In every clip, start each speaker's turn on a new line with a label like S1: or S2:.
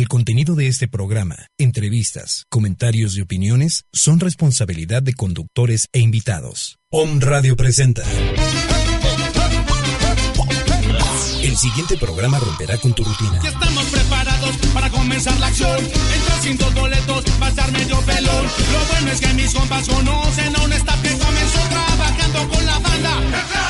S1: El contenido de este programa, entrevistas, comentarios y opiniones son responsabilidad de conductores e invitados. Om Radio presenta. El siguiente programa romperá con tu rutina.
S2: Ya estamos preparados para comenzar la acción. Entras sin dos boletos, pasar medio pelón. Lo bueno es que mis compas conocen a un staff que comenzó trabajando con la banda.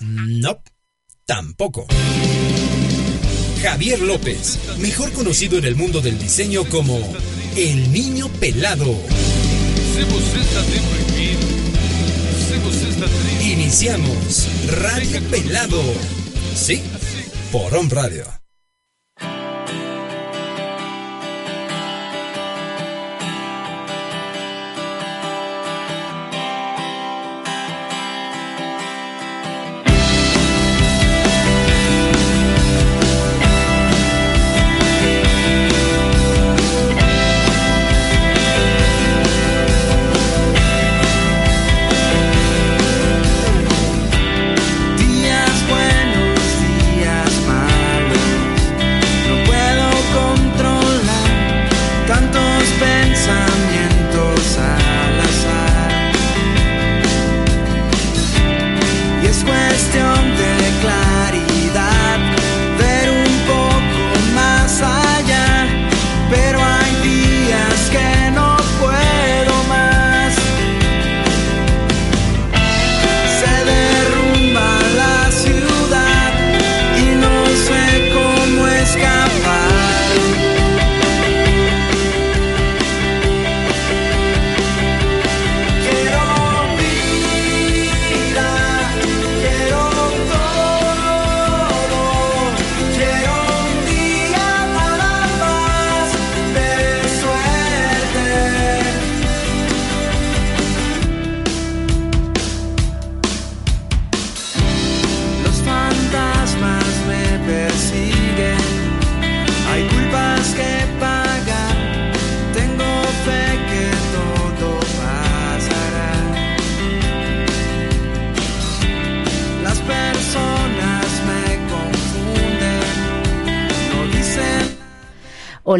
S1: No, tampoco. Javier López, mejor conocido en el mundo del diseño como el niño pelado. Iniciamos Radio Pelado. Sí, por On Radio.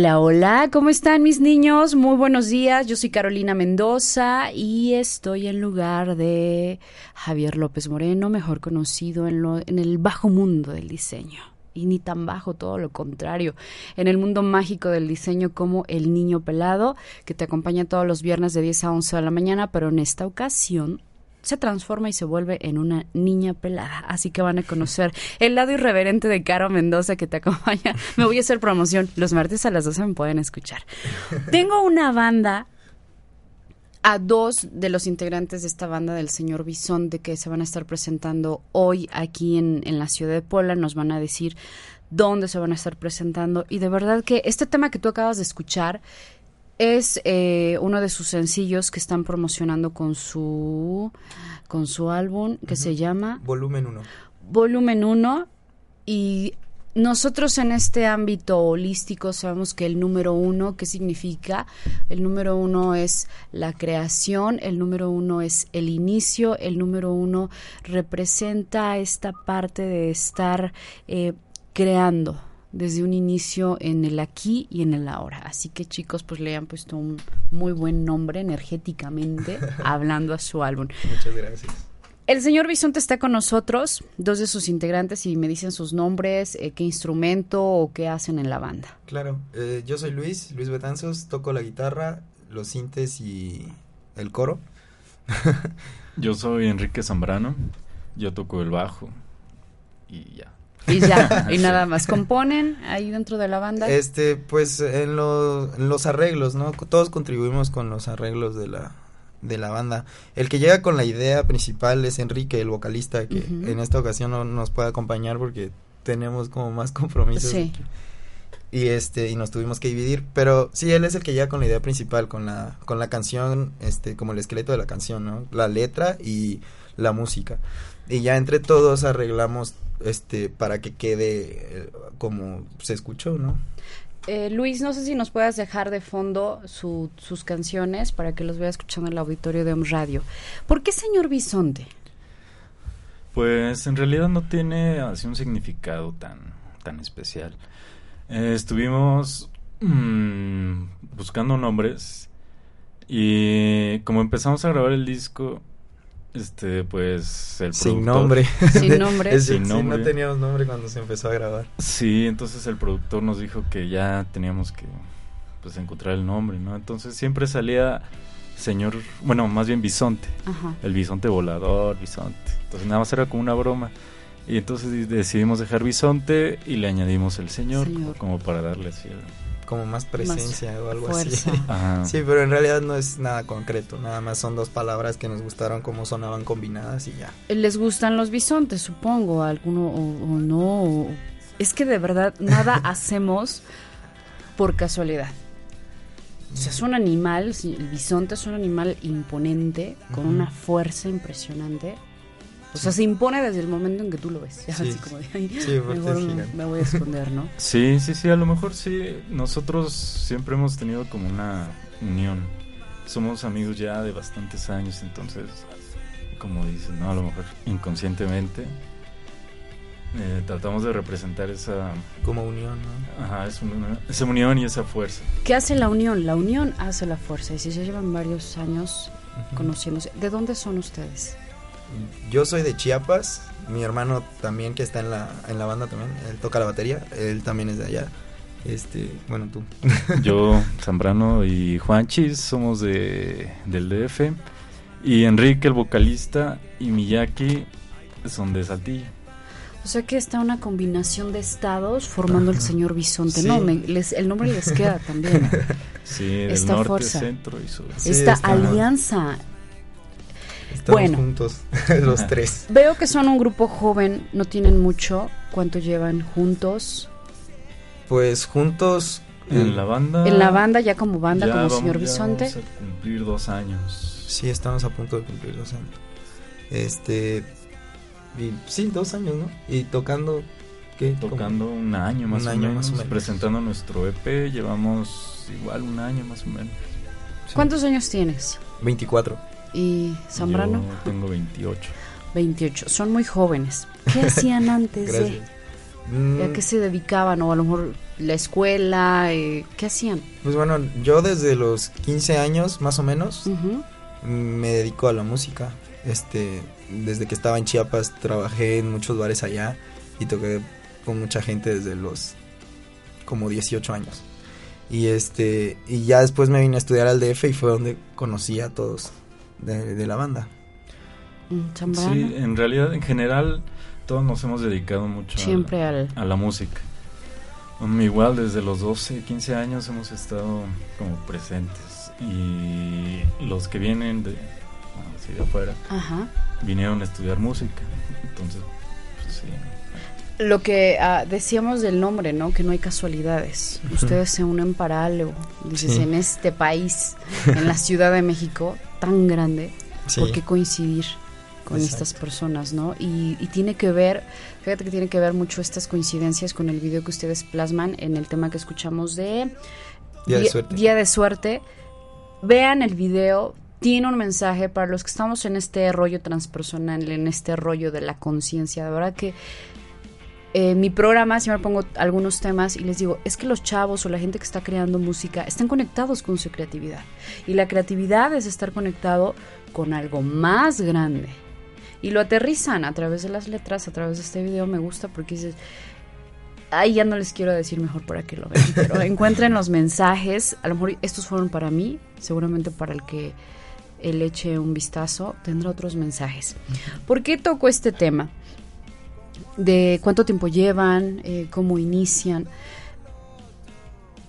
S3: Hola, hola, ¿cómo están mis niños? Muy buenos días, yo soy Carolina Mendoza y estoy en lugar de Javier López Moreno, mejor conocido en, lo- en el bajo mundo del diseño. Y ni tan bajo, todo lo contrario, en el mundo mágico del diseño como el niño pelado, que te acompaña todos los viernes de 10 a 11 de la mañana, pero en esta ocasión se transforma y se vuelve en una niña pelada. Así que van a conocer el lado irreverente de Caro Mendoza que te acompaña. Me voy a hacer promoción. Los martes a las 12 me pueden escuchar. Tengo una banda a dos de los integrantes de esta banda del señor Bisonte que se van a estar presentando hoy aquí en, en la ciudad de Puebla. Nos van a decir dónde se van a estar presentando. Y de verdad que este tema que tú acabas de escuchar es eh, uno de sus sencillos que están promocionando con su con su álbum que se llama
S4: Volumen 1.
S3: Volumen 1 y nosotros en este ámbito holístico sabemos que el número uno, ¿qué significa? El número uno es la creación, el número uno es el inicio, el número uno representa esta parte de estar eh, creando desde un inicio en el aquí y en el ahora. Así que chicos, pues le han puesto un muy buen nombre energéticamente hablando a su álbum.
S4: Muchas gracias.
S3: El señor Bisonte está con nosotros, dos de sus integrantes, y me dicen sus nombres, eh, qué instrumento o qué hacen en la banda.
S4: Claro, eh, yo soy Luis, Luis Betanzos, toco la guitarra, los sintes y el coro.
S5: Yo soy Enrique Zambrano, yo toco el bajo y ya.
S3: Y ya, y nada más. ¿Componen ahí dentro de la banda?
S4: Este, pues en, lo- en los arreglos, ¿no? Todos contribuimos con los arreglos de la, de la banda. El que llega con la idea principal es Enrique, el vocalista, que en esta ocasión no nos puede acompañar porque tenemos como más compromisos.
S3: Sí.
S4: Y este y nos tuvimos que dividir pero sí él es el que llega con la idea principal con la con la canción este como el esqueleto de la canción no la letra y la música y ya entre todos arreglamos este para que quede eh, como se escuchó no
S3: Eh, Luis, no sé si nos puedas dejar de fondo su- sus canciones para que los vea escuchando en el auditorio de Om Radio. ¿Por qué señor Bisonte?
S5: Pues en realidad no tiene así un significado tan, tan especial. Eh, estuvimos mm, buscando nombres y como empezamos a grabar el disco, este, pues el
S4: sin nombre
S3: Sin nombre.
S4: Es-
S5: Sin
S4: sí,
S5: nombre.
S4: no teníamos nombre cuando se empezó a grabar
S5: Sí, entonces el productor nos dijo que ya teníamos que pues encontrar el nombre, ¿no? Entonces siempre salía señor, bueno, más bien bisonte,
S3: Ajá.
S5: el bisonte volador, bisonte. Entonces nada más era como una broma. Y entonces di- decidimos dejar bisonte y le añadimos el señor,
S3: Señor.
S5: como para darle así el-
S4: como más presencia o algo
S3: fuerza.
S4: así
S5: Ajá.
S4: Sí, pero en realidad no es nada concreto, nada más son dos palabras que nos gustaron cómo sonaban combinadas y ya.
S3: Les gustan los bisontes, supongo, alguno o, o no. o- Es que de verdad nada hacemos por casualidad. O sea, es un animal, el bisonte es un animal imponente, con una fuerza impresionante. O sea, se impone desde el momento en que tú lo ves. Ya
S4: Sí.
S3: así como de, "Ay,
S4: Sí,
S3: mejor
S4: es
S3: me voy a esconder, ¿no?
S5: Sí, sí, sí, a lo mejor sí. Nosotros siempre hemos tenido como una unión. Somos amigos ya de bastantes años, entonces, como dices, ¿no? A lo mejor inconscientemente eh, tratamos de representar esa,
S4: Como unión, ¿no?
S5: ajá, esa unión, esa unión y esa fuerza.
S3: ¿Qué hace la unión? La unión hace la fuerza. Y si ya llevan varios años conociéndose, ¿de dónde son ustedes?
S4: Yo soy de Chiapas, mi hermano también que está en la, en la banda también, él toca la batería, él también es de allá. Este, bueno, tú.
S5: Yo, Zambrano y Juanchis somos de, del DF. Y Enrique, el vocalista, y Miyaki son de Saltillo.
S3: O sea que está una combinación de estados formando el señor bisonte.
S4: Sí.
S3: No, me- les- el nombre les queda también.
S5: Sí, del
S3: Esta
S5: norte,
S3: fuerza.
S5: centro y sur.
S4: Sí,
S3: Esta alianza.
S4: Estamos
S3: Bueno.
S4: juntos, los tres.
S3: Veo que son un grupo joven, no tienen mucho. ¿Cuánto llevan juntos?
S4: Pues juntos.
S5: En la banda.
S3: En la banda, ya como banda,
S5: ya
S3: como
S5: vamos-
S3: señor bisonte.
S5: Vamos a cumplir dos años.
S4: Sí, estamos a punto de cumplir dos años. Este. Y, sí, dos años, ¿no? Y tocando. ¿Qué?
S5: Tocando un año más,
S4: Un
S5: o,
S4: año
S5: menos,
S4: más o menos.
S5: Presentando nuestro EP. Llevamos igual un año más o menos.
S4: sí.
S3: ¿Cuántos años tienes?
S4: 24.
S3: ¿Y Zambrano?
S5: Yo tengo 28.
S3: 28. Son muy jóvenes. ¿Qué hacían antes de? ¿A qué se dedicaban? O a lo mejor la escuela. eh, ¿Qué hacían?
S4: Pues bueno, yo desde los 15 años, más o menos, me dedico a la música. Este, desde que estaba en Chiapas trabajé en muchos bares allá y toqué con mucha gente desde los como 18 años. Y este, y ya después me vine a estudiar al DF y fue donde conocí a todos de, de la banda.
S3: Mm.
S5: Sí, en realidad, en general, todos nos hemos dedicado mucho a-
S3: Siempre al.
S5: a, la música. Um, igual desde los 12, 15 años hemos estado como presentes. Y los que vienen de, bueno, así de afuera
S3: Ajá.
S5: vinieron a estudiar música. Entonces, pues sí.
S3: Lo que ah, decíamos del nombre, ¿no? Que no hay casualidades. Ustedes se unen para algo. Dices,
S4: Sí.
S3: en este país, en la Ciudad de México, tan grande,
S4: Sí.
S3: ¿por qué coincidir con
S4: Exacto.
S3: estas personas, no? Y, y tiene que ver, fíjate que tiene que ver mucho estas coincidencias con el video que ustedes plasman en el tema que escuchamos de
S4: Día de suerte.
S3: Día de suerte. Vean el video, tiene un mensaje para los que estamos en este rollo transpersonal, en este rollo de la conciencia. De verdad que eh, mi programa siempre pongo algunos temas y les digo, es que los chavos o la gente que está creando música están conectados con su creatividad. Y la creatividad es estar conectado con algo más grande. Y lo aterrizan a través de las letras, a través de este video. Me gusta porque dices, Ahí ya no les quiero decir mejor para que lo vean, pero encuentren los mensajes. A lo mejor estos fueron para mí, seguramente para el que él eche un vistazo, tendrá otros mensajes. ¿Por qué toco este tema? De cuánto tiempo llevan, eh, cómo inician.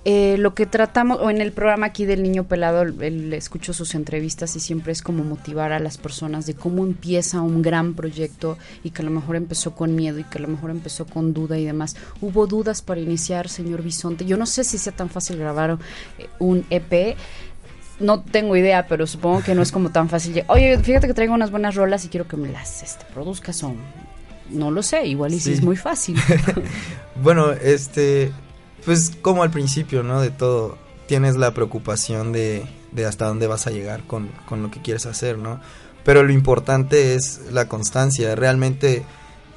S3: eh, lo que tratamos, o en el programa aquí del Niño Pelado, él, escucho sus entrevistas y siempre es como motivar a las personas de cómo empieza un gran proyecto y que a lo mejor empezó con miedo y que a lo mejor empezó con duda y demás. ¿Hubo dudas para iniciar, señor Bisonte? Yo no sé si sea tan fácil grabar eh, un EP. No tengo idea, pero supongo que no es como tan fácil. Oye, fíjate que traigo unas buenas rolas y quiero que me las este, produzcas o no lo sé, igual y si es muy fácil.
S4: bueno, este, pues como al principio, ¿no? De todo, tienes la preocupación de, de hasta dónde vas a llegar con, con, lo que quieres hacer, ¿no? Pero lo importante es la constancia, realmente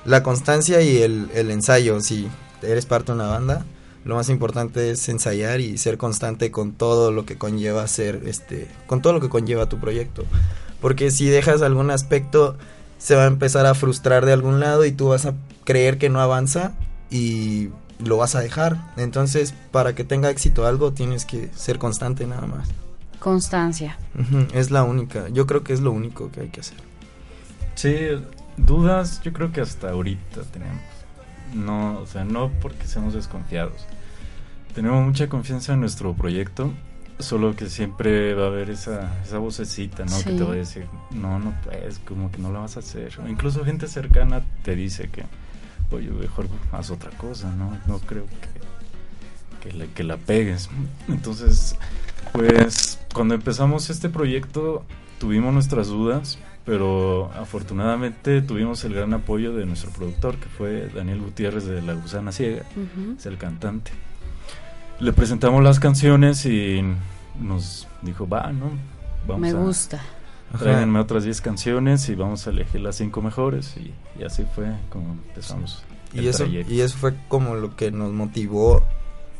S4: la constancia y el, el ensayo, si eres parte de una banda, lo más importante es ensayar y ser constante con todo lo que conlleva ser, este, con todo lo que conlleva tu proyecto. Porque si dejas algún aspecto, se va a empezar a frustrar de algún lado y tú vas a creer que no avanza y lo vas a dejar. Entonces, para que tenga éxito algo, tienes que ser constante nada más.
S3: Constancia.
S4: es la única, yo creo que es lo único que hay que hacer.
S5: Sí, dudas yo creo que hasta ahorita tenemos. No, o sea, no porque seamos desconfiados. Tenemos mucha confianza en nuestro proyecto, solo que siempre va a haber esa, esa vocecita, ¿no? Que te va a decir, no, no puedes, como que no la vas a hacer. O incluso gente cercana te dice que, oye, mejor haz otra cosa, ¿no? No creo que, que, que la pegues. Entonces, pues cuando empezamos este proyecto tuvimos nuestras dudas, pero afortunadamente tuvimos el gran apoyo de nuestro productor, que fue Daniel Gutiérrez de La Gusana Ciega, es el cantante. Le presentamos las canciones y nos dijo, va, ¿no?
S3: Vamos Me gusta.
S5: Tráiganme otras 10 canciones y vamos a elegir las 5 mejores y, así fue como empezamos.
S4: Y eso, y eso fue como lo que nos motivó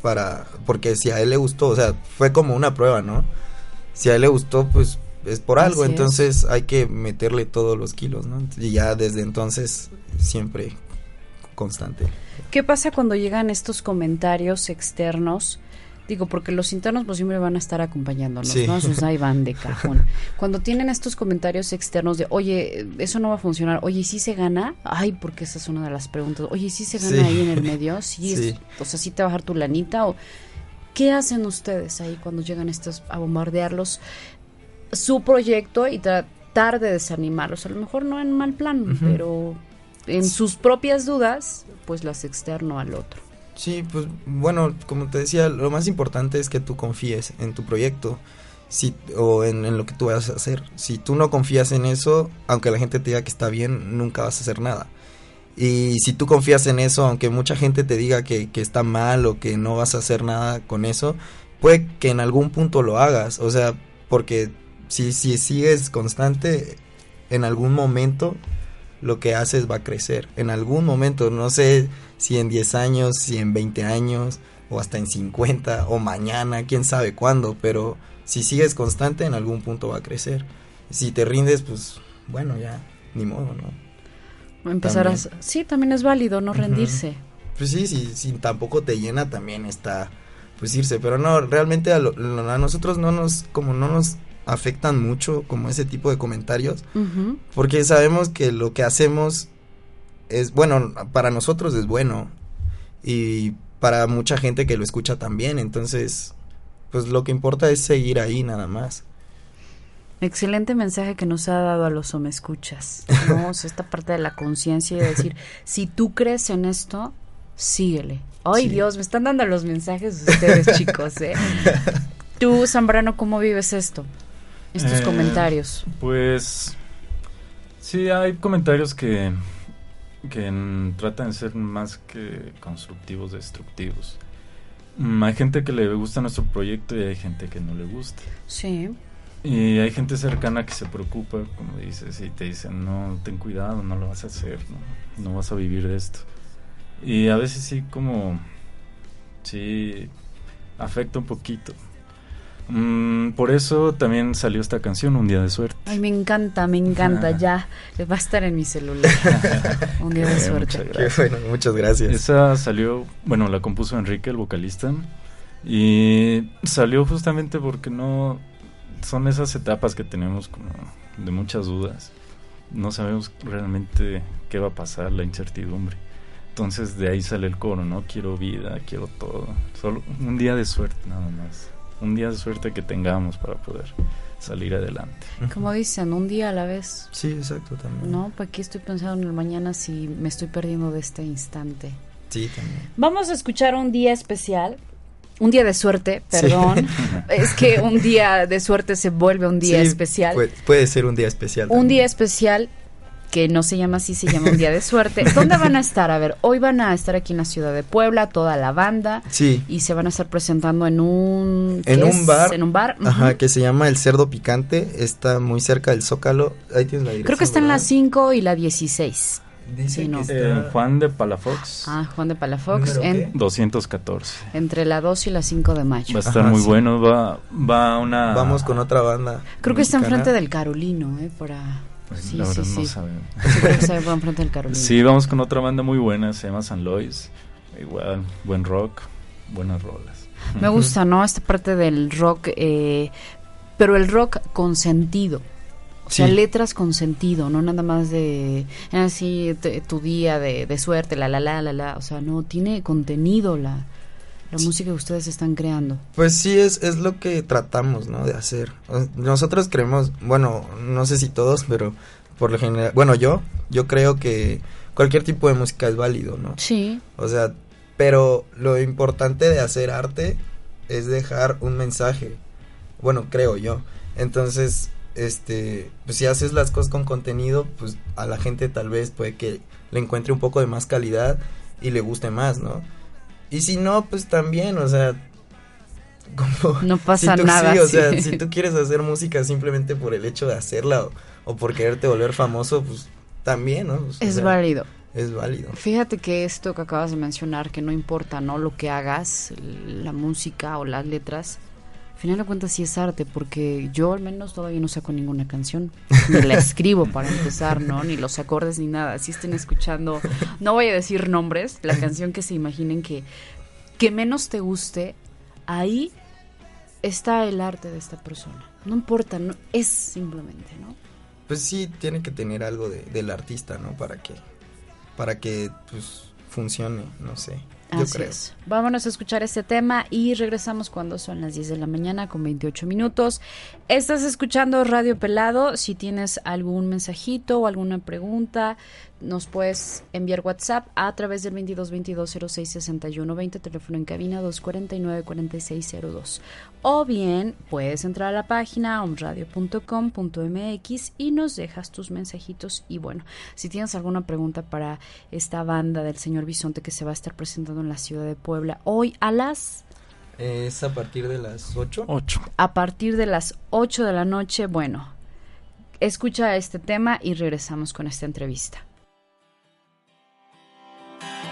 S4: para, porque si a él le gustó, o sea, fue como una prueba, ¿no? Si a él le gustó, pues es por algo, entonces hay que meterle todos los kilos, ¿no? Y ya desde entonces siempre constante.
S3: ¿Qué pasa cuando llegan estos comentarios externos? Digo, porque los internos pues siempre van a estar acompañándonos, ¿no? Esos ahí van de cajón. Cuando tienen estos comentarios externos de, oye, eso no va a funcionar, oye, ¿sí se gana? Ay, porque esa es una de las preguntas. Oye, ¿sí se gana ahí en el medio? ¿Sí, Es, o sea, ¿sí te va a bajar tu lanita? o ¿Qué hacen ustedes ahí cuando llegan estos a bombardearlos su proyecto y tratar de desanimarlos? A lo mejor no en mal plan, pero en sus propias dudas, pues las externo al otro.
S4: Sí, pues bueno, como te decía, lo más importante es que tú confíes en tu proyecto si, o en, lo que tú vas a hacer. Si tú no confías en eso, aunque la gente te diga que está bien, nunca vas a hacer nada. Y si tú confías en eso, aunque mucha gente te diga que, que está mal o que no vas a hacer nada con eso, puede que en algún punto lo hagas. O sea, porque si, si sigues constante, en algún momento lo que haces va a crecer. En algún momento, no sé si en 10 años, si en 20 años, o hasta en 50, o mañana, quién sabe cuándo, pero si sigues constante, en algún punto va a crecer. Si te rindes, pues bueno, ya, ni modo, ¿no?
S3: Empezar a... Sí, también es válido no rendirse.
S4: Pues sí, si, si tampoco te llena, también está, pues irse, pero no, realmente a, a nosotros no nos, como no nos afectan mucho como ese tipo de comentarios, porque sabemos que lo que hacemos es bueno, para nosotros es bueno y para mucha gente que lo escucha también, entonces pues lo que importa es seguir ahí nada más.
S3: Excelente mensaje que nos ha dado a los escuchas ¿no? esta parte de la conciencia y decir, si tú crees en esto, síguele. Ay Dios, me están dando los mensajes ustedes chicos, ¿eh? Tú, Zambrano, ¿cómo vives esto? Estos eh, comentarios?
S5: Pues sí, hay comentarios que, que tratan de ser más que constructivos, destructivos. Mm, hay gente que le gusta nuestro proyecto y hay gente que no le gusta.
S3: Sí.
S5: Y hay gente cercana que se preocupa, como dices, y te dicen, no, ten cuidado, no lo vas a hacer, no, no vas a vivir de esto. Y a veces sí como, sí, afecta un poquito. Mm, por eso también salió esta canción, Un Día de Suerte.
S3: Ay, me encanta, me encanta, ya. Va a estar en mi celular. Un Día de Suerte.
S4: Muchas Qué bueno, muchas gracias.
S5: Esa salió, bueno, la compuso Enrique, el vocalista. Y salió justamente porque no. Son esas etapas que tenemos como de muchas dudas. No sabemos realmente qué va a pasar, la incertidumbre. Entonces de ahí sale el coro, ¿no? Quiero vida, quiero todo. Solo un día de suerte nada más. Un día de suerte que tengamos para poder salir adelante.
S3: Como dicen, un día a la vez.
S4: Sí, exacto, también.
S3: No, pues aquí estoy pensando en el mañana si me estoy perdiendo de este instante.
S4: Sí, también.
S3: Vamos a escuchar un día especial. Un día de suerte,
S4: Sí.
S3: perdón. es que un día de suerte se vuelve un día
S4: Sí,
S3: especial.
S4: Puede, puede ser un día especial.
S3: Un
S4: también.
S3: día especial que no se llama así, se llama un día de suerte. ¿Dónde van a estar? A ver, hoy van a estar aquí en la ciudad de Puebla, toda la banda.
S4: Sí.
S3: Y se van a estar presentando en un...
S4: En
S3: ¿qué
S4: un
S3: es?
S4: bar.
S3: En un bar.
S4: Ajá, que se llama El Cerdo Picante. Está muy cerca del Zócalo. Ahí tienes la dirección.
S3: Creo que está en la
S4: ¿verdad?
S3: 5 y la 16.
S4: Dice
S3: Sí, no.
S4: que está-
S5: En Juan de Palafox,
S3: Ah, Juan de Palafox,
S4: ¿Número
S3: en,
S4: qué?
S5: 214.
S3: entre la 2 y la 5 de mayo.
S5: Va a estar
S4: Ajá,
S5: muy
S4: sí.
S5: bueno, va, va una...
S4: Vamos con otra banda.
S3: Creo que está enfrente del Carolino, ¿eh? Para...
S5: Pues,
S3: Sí,
S5: la no sabemos. Vamos con otra banda muy buena, se llama San Lois. Igual, buen rock, buenas rolas.
S3: Me gusta, ¿no? Esta parte del rock, eh, pero el rock con sentido. O sea,
S4: Sí.
S3: letras con sentido, no nada más de así tu día de, de suerte, la la la la la. O sea, no, tiene contenido la, la música que ustedes están creando.
S4: Pues sí, es, es lo que tratamos, ¿no? De hacer. Nosotros creemos, bueno, no sé si todos, pero por lo general, bueno, yo, yo creo que cualquier tipo de música es válido, ¿no?
S3: Sí,
S4: O sea, pero lo importante de hacer arte es dejar un mensaje. Bueno, creo yo. Entonces, este, pues si haces las cosas con contenido, pues a la gente tal vez puede que le encuentre un poco de más calidad y le guste más, ¿no? Y si no, pues también, o sea, como
S3: no pasa
S4: si tú,
S3: nada.
S4: sí, o
S3: sí.
S4: sea, si tú quieres hacer música simplemente por el hecho de hacerla o, o por quererte volver famoso, pues también, ¿no? Pues, o
S3: es
S4: sea,
S3: válido.
S4: Es válido.
S3: Fíjate que esto que acabas de mencionar, que no importa, ¿no? Lo que hagas, la música o las letras, al final de cuentas sí es arte, porque yo al menos todavía no saco ninguna canción, ni la escribo para empezar, ¿no? Ni los acordes ni nada. Si estén escuchando, no voy a decir nombres, la canción que se imaginen que, que menos te guste, ahí está el arte de esta persona. No importa, no, es simplemente, ¿no?
S4: Pues sí, tiene que tener algo de, del artista, ¿no? Para que, para que, pues, funcione, no sé. Yo
S3: Así
S4: creo.
S3: es. Vámonos a escuchar este tema y regresamos cuando son las 10 de la mañana con 28 minutos. Estás escuchando Radio Pelado. Si tienes algún mensajito o alguna pregunta, nos puedes enviar WhatsApp a través del 22 22 06 61 20, teléfono en cabina 249 4602. O bien puedes entrar a la página omradio.com.mx y nos dejas tus mensajitos. Y bueno, si tienes alguna pregunta para esta banda del señor Bisonte que se va a estar presentando en la ciudad de Puebla hoy a las
S4: Es a partir de las 8.
S5: 8.
S3: a partir de las 8 de la noche. Bueno, escucha este tema y regresamos con esta entrevista.
S1: Thank you.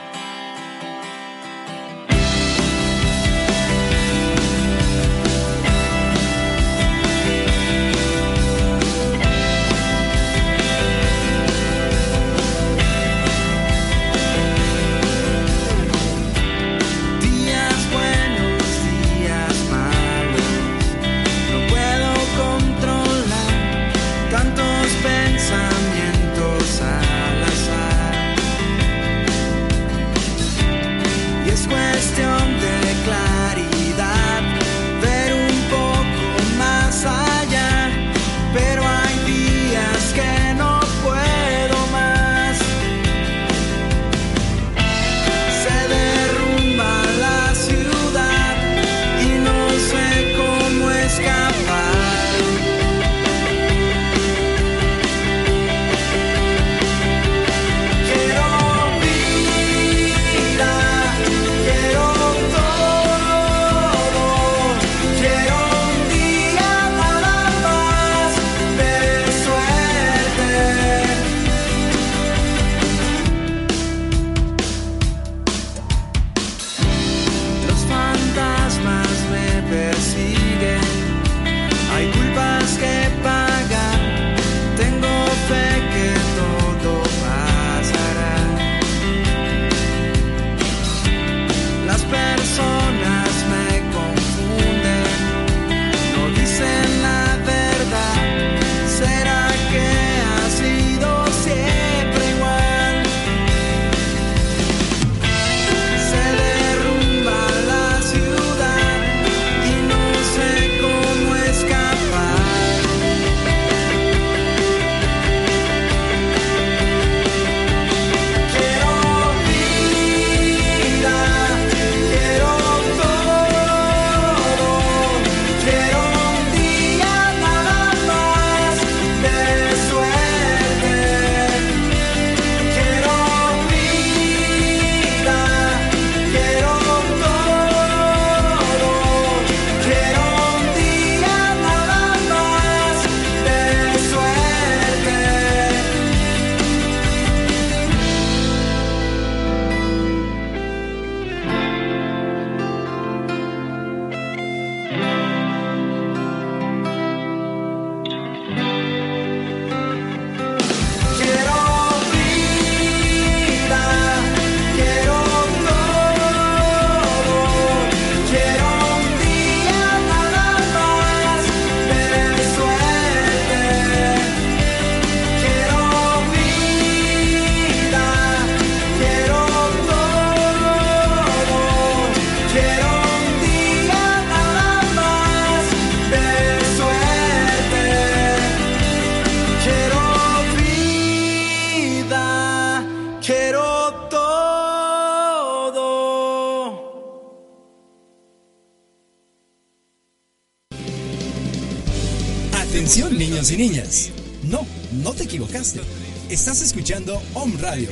S1: Estás escuchando Home Radio.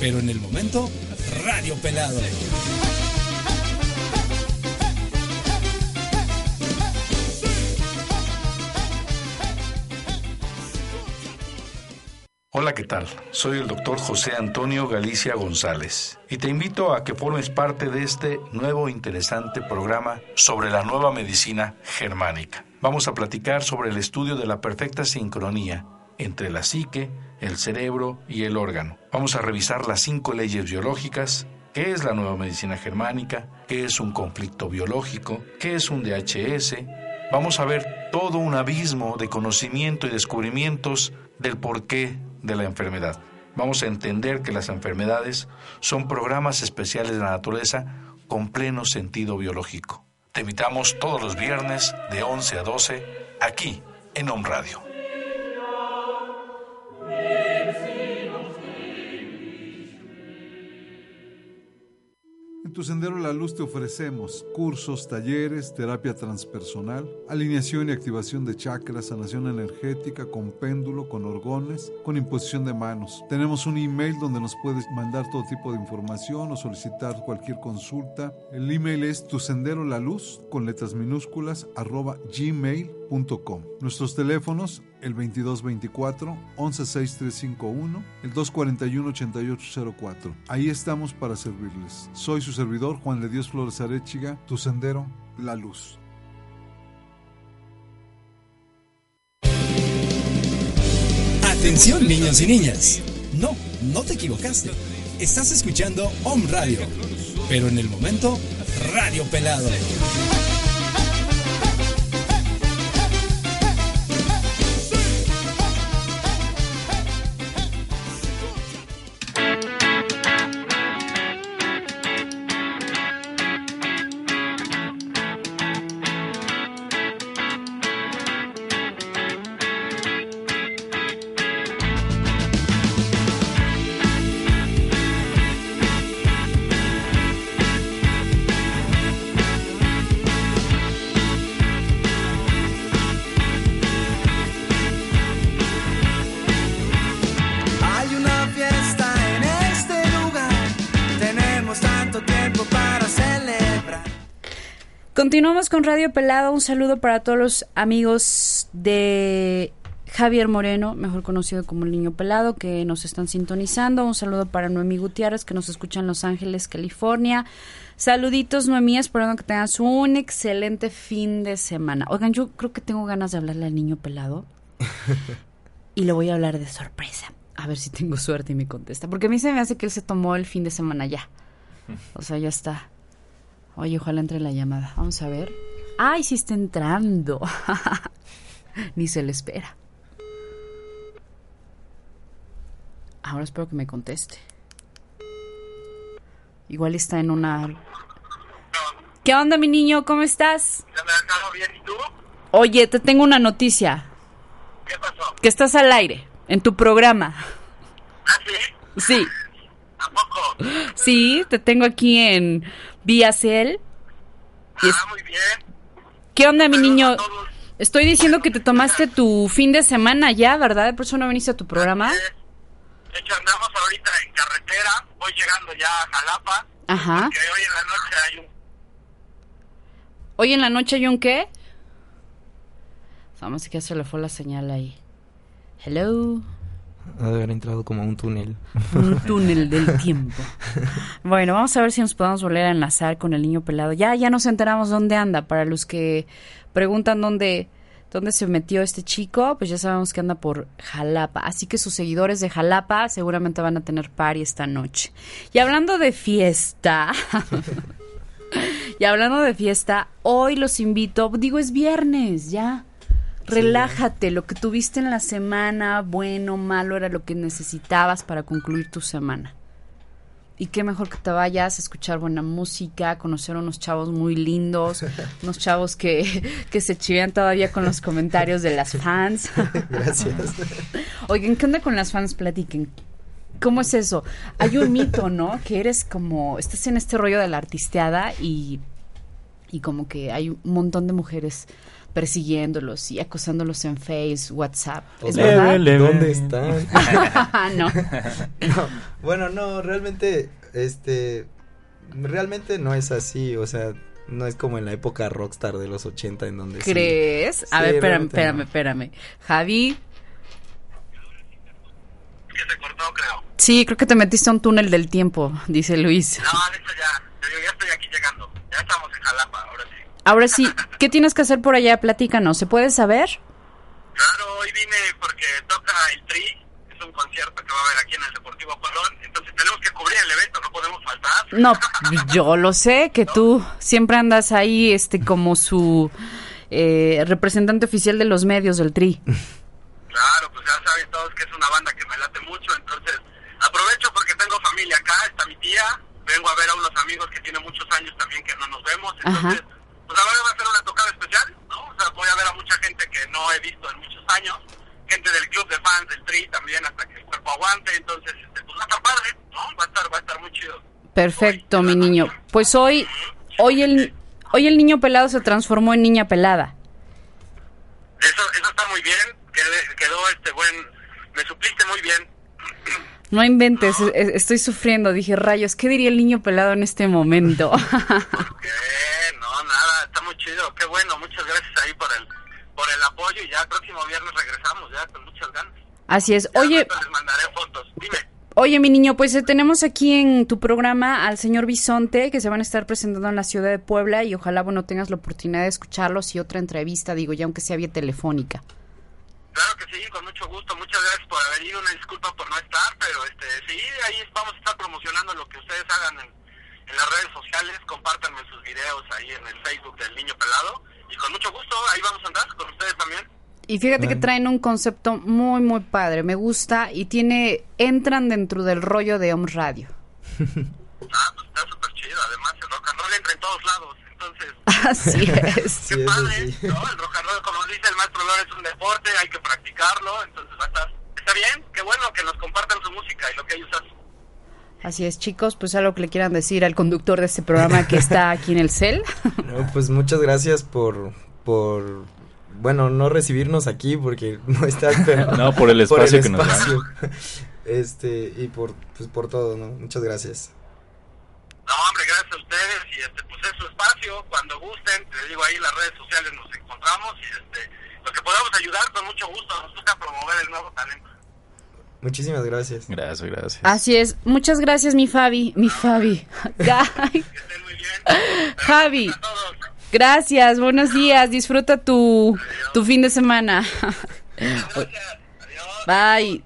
S1: Pero en el momento, Radio Pelado.
S6: Hola, ¿qué tal? Soy el doctor José Antonio Galicia González y te invito a que formes parte de este nuevo interesante programa sobre la nueva medicina germánica. Vamos a platicar sobre el estudio de la perfecta sincronía entre la psique, el cerebro y el órgano. Vamos a revisar las cinco leyes biológicas, qué es la nueva medicina germánica, qué es un conflicto biológico, qué es un DHS. Vamos a ver todo un abismo de conocimiento y descubrimientos del porqué de la enfermedad. Vamos a entender que las enfermedades son programas especiales de la naturaleza con pleno sentido biológico. Te invitamos todos los viernes de 11 a 12 aquí en Home Radio.
S7: En tu Sendero la Luz te ofrecemos cursos, talleres, terapia transpersonal, alineación y activación de chakras, sanación energética, con péndulo, con orgones, con imposición de manos. Tenemos un email donde nos puedes mandar todo tipo de información o solicitar cualquier consulta. El email es tu sendero la luz con letras minúsculas arroba gmail.com. Nuestros teléfonos el 2224 116351, el 241 8804. Ahí estamos para servirles. Soy su servidor Juan de Dios Flores Arechiga, tu sendero, la luz.
S1: Atención niños y niñas. No, no te equivocaste. Estás escuchando Home Radio. Pero en el momento, Radio Pelado.
S3: Continuamos con Radio Pelado. Un saludo para todos los amigos de Javier Moreno, mejor conocido como el Niño Pelado, que nos están sintonizando. Un saludo para Noemí Gutiérrez, que nos escucha en Los Ángeles, California. Saluditos, Noemí, esperando que tengas un excelente fin de semana. Oigan, yo creo que tengo ganas de hablarle al Niño Pelado. y le voy a hablar de sorpresa. A ver si tengo suerte y me contesta. Porque a mí se me hace que él se tomó el fin de semana ya. O sea, ya está. Oye, ojalá entre la llamada. Vamos a ver. ¡Ay, sí está entrando! Ni se le espera. Ahora espero que me conteste. Igual está en una... ¿Qué onda, mi niño? ¿Cómo estás?
S8: bien, ¿y tú?
S3: Oye, te tengo una noticia.
S8: ¿Qué pasó?
S3: Que estás al aire, en tu programa.
S8: ¿Ah, sí?
S3: Sí,
S8: ¿A poco?
S3: sí, te tengo aquí en Vía Cel.
S8: Ah, muy bien.
S3: ¿Qué onda, mi
S8: Saludos
S3: niño? Estoy diciendo que te tomaste tu fin de semana ya, ¿verdad? Por eso no viniste a tu programa.
S8: De hecho, andamos ahorita en carretera. Voy llegando ya a Jalapa.
S3: Ajá.
S8: Hoy en la noche hay un...
S3: Hoy en la noche hay un qué? Vamos, que se le fue la señal ahí. Hello.
S4: Ha de haber entrado como a un túnel.
S3: Un túnel del tiempo. Bueno, vamos a ver si nos podemos volver a enlazar con el niño pelado. Ya, ya nos enteramos dónde anda. Para los que preguntan dónde, dónde se metió este chico, pues ya sabemos que anda por Jalapa. Así que sus seguidores de Jalapa seguramente van a tener party esta noche. Y hablando de fiesta. y hablando de fiesta, hoy los invito. Digo, es viernes, ya. Relájate, lo que tuviste en la semana, bueno, malo, era lo que necesitabas para concluir tu semana. Y qué mejor que te vayas a escuchar buena música, conocer a unos chavos muy lindos, unos chavos que, que se chivean todavía con los comentarios de las fans.
S4: Gracias.
S3: Oigan, ¿qué onda con las fans? Platiquen. ¿Cómo es eso? Hay un mito, ¿no? Que eres como, estás en este rollo de la artisteada y y como que hay un montón de mujeres persiguiéndolos y acosándolos en Face, WhatsApp. ¿Es
S4: Leve,
S3: verdad?
S4: leve. ¿Dónde están?
S3: no.
S4: No, Bueno, no, realmente, este, realmente no es así, o sea, no es como en la época rockstar de los 80 en donde sí-
S3: ¿Crees? A
S4: Sí,
S3: ver, espérame, espérame,
S4: no.
S3: espérame. Javi. Sí, creo que te metiste a un túnel del tiempo, dice Luis. Ahora sí, ¿qué tienes que hacer por allá? Platícanos, ¿se puede saber?
S9: Claro, hoy vine porque toca el Tri, es un concierto que va a haber aquí en el Deportivo Colón, entonces tenemos que cubrir el evento, no podemos faltar.
S3: No, yo lo sé, que tú siempre andas ahí este como su eh, representante oficial de los medios del Tri.
S9: Claro, pues ya saben todos que es una banda que me late mucho, entonces aprovecho porque tengo familia acá, está mi tía, vengo a ver a unos amigos que tienen muchos años también que no nos vemos, entonces pues ahora va a ser una tocada especial, ¿no? O sea, voy a ver a mucha gente que no he visto en muchos años, gente del club de fans del Tri también hasta que el cuerpo aguante, entonces este, pues va a estar padre, ¿no? Va a estar, va a estar muy chido.
S3: Perfecto, mi niño. Pues hoy, hoy el, hoy el niño pelado se transformó en niña pelada.
S9: Eso, eso está muy bien, quedé- quedó este buen, me supliste muy bien.
S3: No inventes, e- e- estoy sufriendo. Dije, rayos, ¿qué diría el niño pelado en este momento?
S9: Eh, no, nada, está muy chido, qué bueno, muchas gracias ahí por el, por el apoyo y ya el próximo viernes regresamos ya con muchas ganas.
S3: Así es. Oye,
S9: Les mandaré fotos, dime.
S3: oye, mi niño, pues eh, tenemos aquí en tu programa al señor Bisonte, que se van a estar presentando en la ciudad de Puebla y ojalá, bueno, tengas la oportunidad de escucharlos y otra entrevista, digo, ya aunque sea vía telefónica.
S9: Claro que sí, con mucho gusto, muchas gracias por haber ido, una disculpa por no estar, pero este, sí, ahí vamos a estar promocionando lo que ustedes hagan en, en las redes sociales, compártanme sus videos ahí en el Facebook del Niño Pelado, y con mucho gusto, ahí vamos a andar con ustedes también.
S3: Y fíjate que traen un concepto muy, muy padre, me gusta y tiene, entran dentro del rollo de Home Radio.
S9: Ah, pues está súper chido, además el rock and roll entra en todos lados, entonces,
S3: Así es.
S4: Sí, eso sí.
S9: ¿no? El rock and roll, como dice el maestro Lore, es un deporte, hay que practicarlo, entonces va a estar, está bien, qué bueno que nos compartan su música y lo que ellos hacen.
S3: Así es, chicos, pues algo que le quieran decir al conductor de este programa que está aquí en el CEL.
S4: No, pues muchas gracias por, por, bueno, no recibirnos aquí porque no está, pero
S5: No, por el espacio que nos dan.
S4: Este, y por, pues por todo, ¿no? Muchas gracias.
S9: Gracias a ustedes y este, pues es su espacio, cuando gusten, te digo ahí las redes sociales nos encontramos y este, lo que podamos ayudar con mucho gusto, nos gusta promover el nuevo talento.
S4: Muchísimas gracias.
S5: Gracias, gracias.
S3: Así es, muchas gracias, mi Fabi, mi Fabi. Ay, Javi, gracias, buenos días, disfruta tu, tu fin de semana. Bye.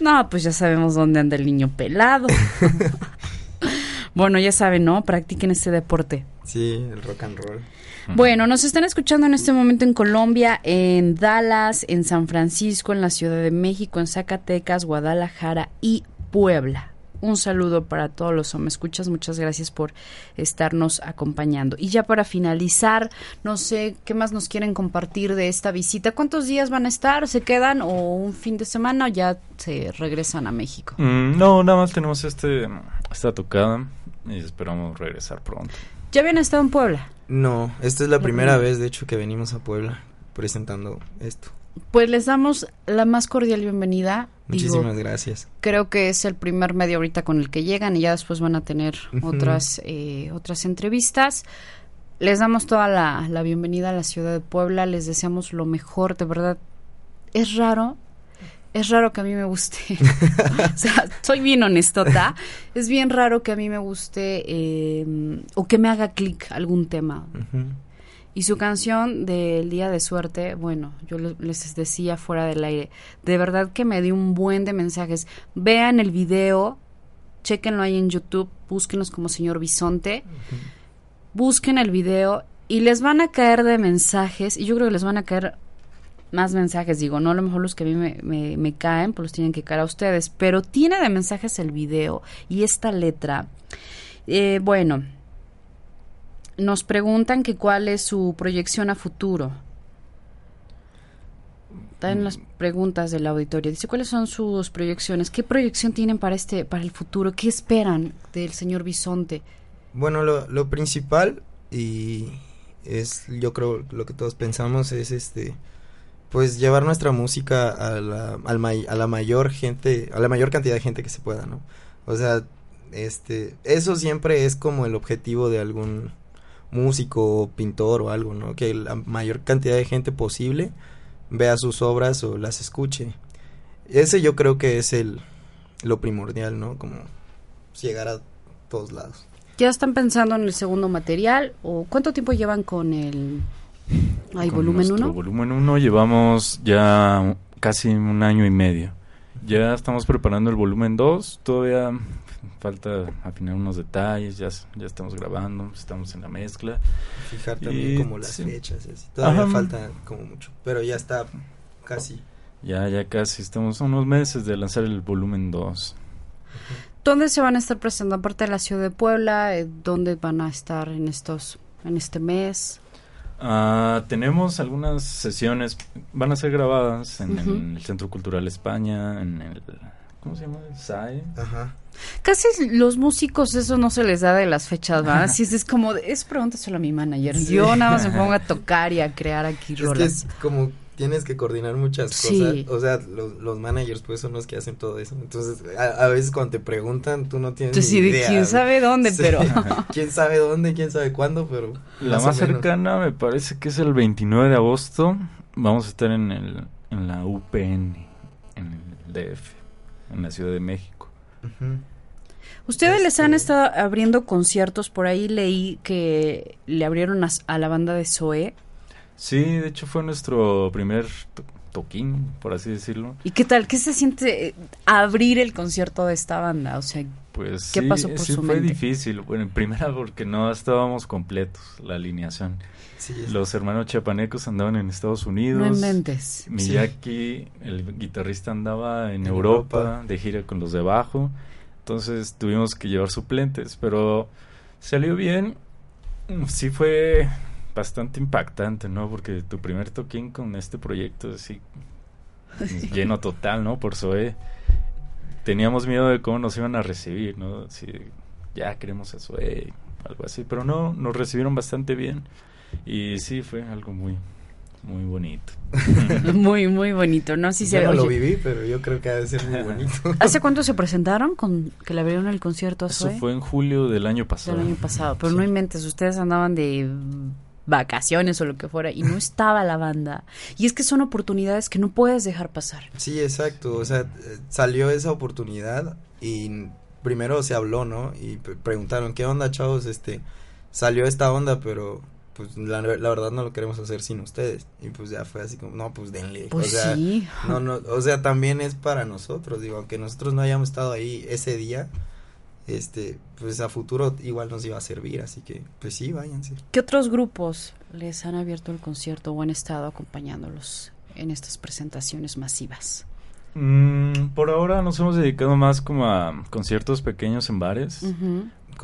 S3: No, pues ya sabemos dónde anda el niño pelado. Bueno, ya saben, ¿no? Practiquen este deporte.
S4: Sí, el rock and roll.
S3: Bueno, nos están escuchando en este momento en Colombia, en Dallas, en San Francisco, en la Ciudad de México, en Zacatecas, Guadalajara y Puebla. Un saludo para todos los me escuchas, muchas gracias por estarnos acompañando. Y ya para finalizar, no sé qué más nos quieren compartir de esta visita. ¿Cuántos días van a estar? ¿Se quedan o un fin de semana o ya se regresan a México?
S5: Mm, no, nada más tenemos este esta tocada y esperamos regresar pronto.
S3: ¿Ya habían estado en Puebla?
S4: No, esta es la
S3: La
S4: primera
S3: primera.
S4: vez, de hecho, que venimos a Puebla presentando esto.
S3: Pues les damos la más cordial bienvenida. Digo,
S4: Muchísimas gracias.
S3: creo que es el primer medio ahorita con el que llegan y ya después van a tener otras eh, otras entrevistas. Les damos toda la, la bienvenida a la ciudad de Puebla, les deseamos lo mejor, de verdad. Es raro, es raro que a mí me guste, o sea, soy bien honestota, es bien raro que a mí me guste eh, o que me haga clic algún tema. Y su canción del Día de Suerte, bueno, yo le- les decía fuera del aire, de verdad que me dio un buen de mensajes. Vean el video, chequenlo ahí en YouTube, búsquenos como señor Bisonte, busquen el video y les van a caer de mensajes, y yo creo que les van a caer más mensajes, digo, no a lo mejor los que a mí me, me- me caen, pues los tienen que caer a ustedes, pero tiene de mensajes el video y esta letra. Eh, bueno, nos preguntan que cuál es su proyección a futuro. Está en las preguntas del auditorio. Dice, ¿cuáles son sus proyecciones? ¿Qué proyección tienen para este para el futuro? ¿Qué esperan del señor Bisonte?
S4: Bueno, lo, lo principal y es yo creo lo que todos pensamos es este pues llevar nuestra música a la, al a la mayor gente, a la mayor cantidad de gente que se pueda, ¿no? O sea, este, eso siempre es como el objetivo de algún músico o pintor o algo, ¿no? Que la mayor cantidad de gente posible vea sus obras o las escuche. Ese yo creo que es el lo primordial, ¿no? Como llegar a todos lados.
S3: ¿Ya están pensando en el segundo material o cuánto tiempo llevan con el ¿Hay volumen 1?
S5: Volumen 1 llevamos ya casi un año y medio. Ya estamos preparando el volumen 2, todavía falta afinar unos detalles, ya, ya estamos grabando, estamos en la mezcla.
S4: Fijar también como las fechas, todavía falta como mucho, pero ya está casi.
S5: Ya, ya casi, estamos a unos meses de lanzar el volumen 2.
S3: ¿Dónde se van a estar presentando? Aparte de la ciudad de Puebla, eh, ¿dónde van a estar en estos en este mes?
S5: Uh, tenemos algunas sesiones, van a ser grabadas en, el Centro Cultural España, en el... ¿Cómo se llama? El SAE.
S4: Ajá.
S3: Casi los músicos eso no se les da de las fechas, ¿verdad? Si es, es como, es pregúntaselo a mi manager. Yo nada más me pongo a tocar y a crear aquí
S4: es Que es como tienes que coordinar muchas cosas. O sea, los, los, managers pues son los que hacen todo eso. Entonces, a, veces cuando te preguntan, tú no tienes
S3: ni idea. quién sabe dónde, pero...
S4: quién sabe dónde, quién sabe cuándo, pero...
S5: La más, cercana me parece que es el 29 de agosto. Vamos a estar en, el, en la UPN, en el DF, en la Ciudad de México.
S3: Ustedes les han este estado abriendo conciertos, por ahí leí que le abrieron a, a la banda de Zoe
S5: Sí, de hecho fue nuestro primer toquín, por así decirlo.
S3: ¿Y qué tal? ¿Qué se siente eh, abrir el concierto de esta banda? O sea,
S5: pues ¿qué pasó por sí fue difícil. Bueno, en primera porque no estábamos completos, la alineación. Los hermanos chapanecos andaban en Estados Unidos. No
S3: inventes.
S5: Miyaki, el guitarrista, andaba en, Europa, de gira con los de abajo. Entonces tuvimos que llevar suplentes, pero salió bien. Sí fue bastante impactante, ¿no? Porque tu primer toquín con este proyecto así lleno total, ¿no? Por Zoe. Teníamos miedo de cómo nos iban a recibir, ¿no? Si ya queremos a Zoe, algo así, pero no, nos recibieron bastante bien y sí fue algo muy muy bonito.
S3: muy, muy bonito, ¿no? Sí
S4: se, no lo viví, pero yo creo que ha de ser muy bonito.
S3: ¿Hace cuánto se presentaron con que le abrieron el concierto a Zoe?
S5: Eso fue en julio del año pasado.
S3: Del año pasado, pero no inventes, ustedes andaban de vacaciones o lo que fuera y no estaba la banda. Y es que son oportunidades que no puedes dejar pasar.
S4: Sí, exacto. O sea, salió esa oportunidad y primero se habló, ¿no? Y preguntaron, ¿qué onda, chavos? Este, salió esta onda, pero pues la, verdad no lo queremos hacer sin ustedes. Y pues ya fue así como, no, pues denle.
S3: Pues
S4: o sea,
S3: sí.
S4: No, no, o sea, también es para nosotros, digo, aunque nosotros no hayamos estado ahí ese día, este, pues a futuro igual nos iba a servir, así que pues sí, váyanse.
S3: ¿Qué otros grupos les han abierto el concierto o han estado acompañándolos en estas presentaciones masivas?
S5: Mm, por ahora nos hemos dedicado más como a conciertos pequeños en bares.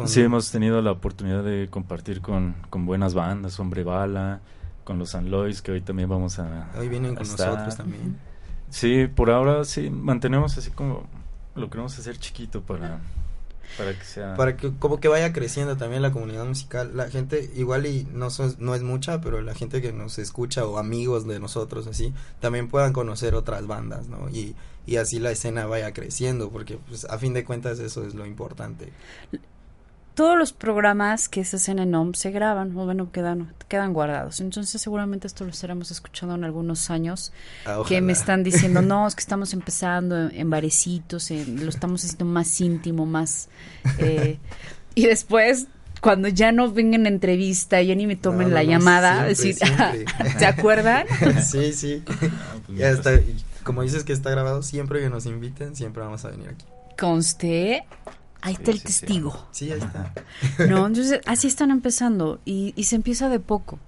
S5: Sí, hemos tenido la oportunidad de compartir con, con buenas bandas, Hombre Bala, con los San Lois, que hoy también vamos a.
S4: Hoy vienen con nosotros también.
S5: Sí, por ahora sí, mantenemos así como lo queremos hacer chiquito para para que sea...
S4: Para que como que vaya creciendo también la comunidad musical. La gente, igual y no, no es mucha, pero la gente que nos escucha o amigos de nosotros así, también puedan conocer otras bandas, ¿no? Y, y así la escena vaya creciendo, porque pues a fin de cuentas eso es lo importante
S3: todos los programas que se hacen en OM se graban, o bueno, quedan, quedan guardados. Entonces seguramente esto lo estaremos escuchando en algunos años, ah, que me están diciendo, no, es que estamos empezando en, barecitos, lo estamos haciendo más íntimo, más... Eh, y después cuando ya no vengan en entrevista, ya ni me tomen la llamada, decir, ¿se acuerdan?
S4: sí, sí. Pues ya está, como dices que está grabado, siempre que nos inviten, siempre vamos a venir aquí.
S3: Conste, Ahí está el testigo.
S4: Sí. ahí está.
S3: No, entonces así están empezando y, y se empieza de poco.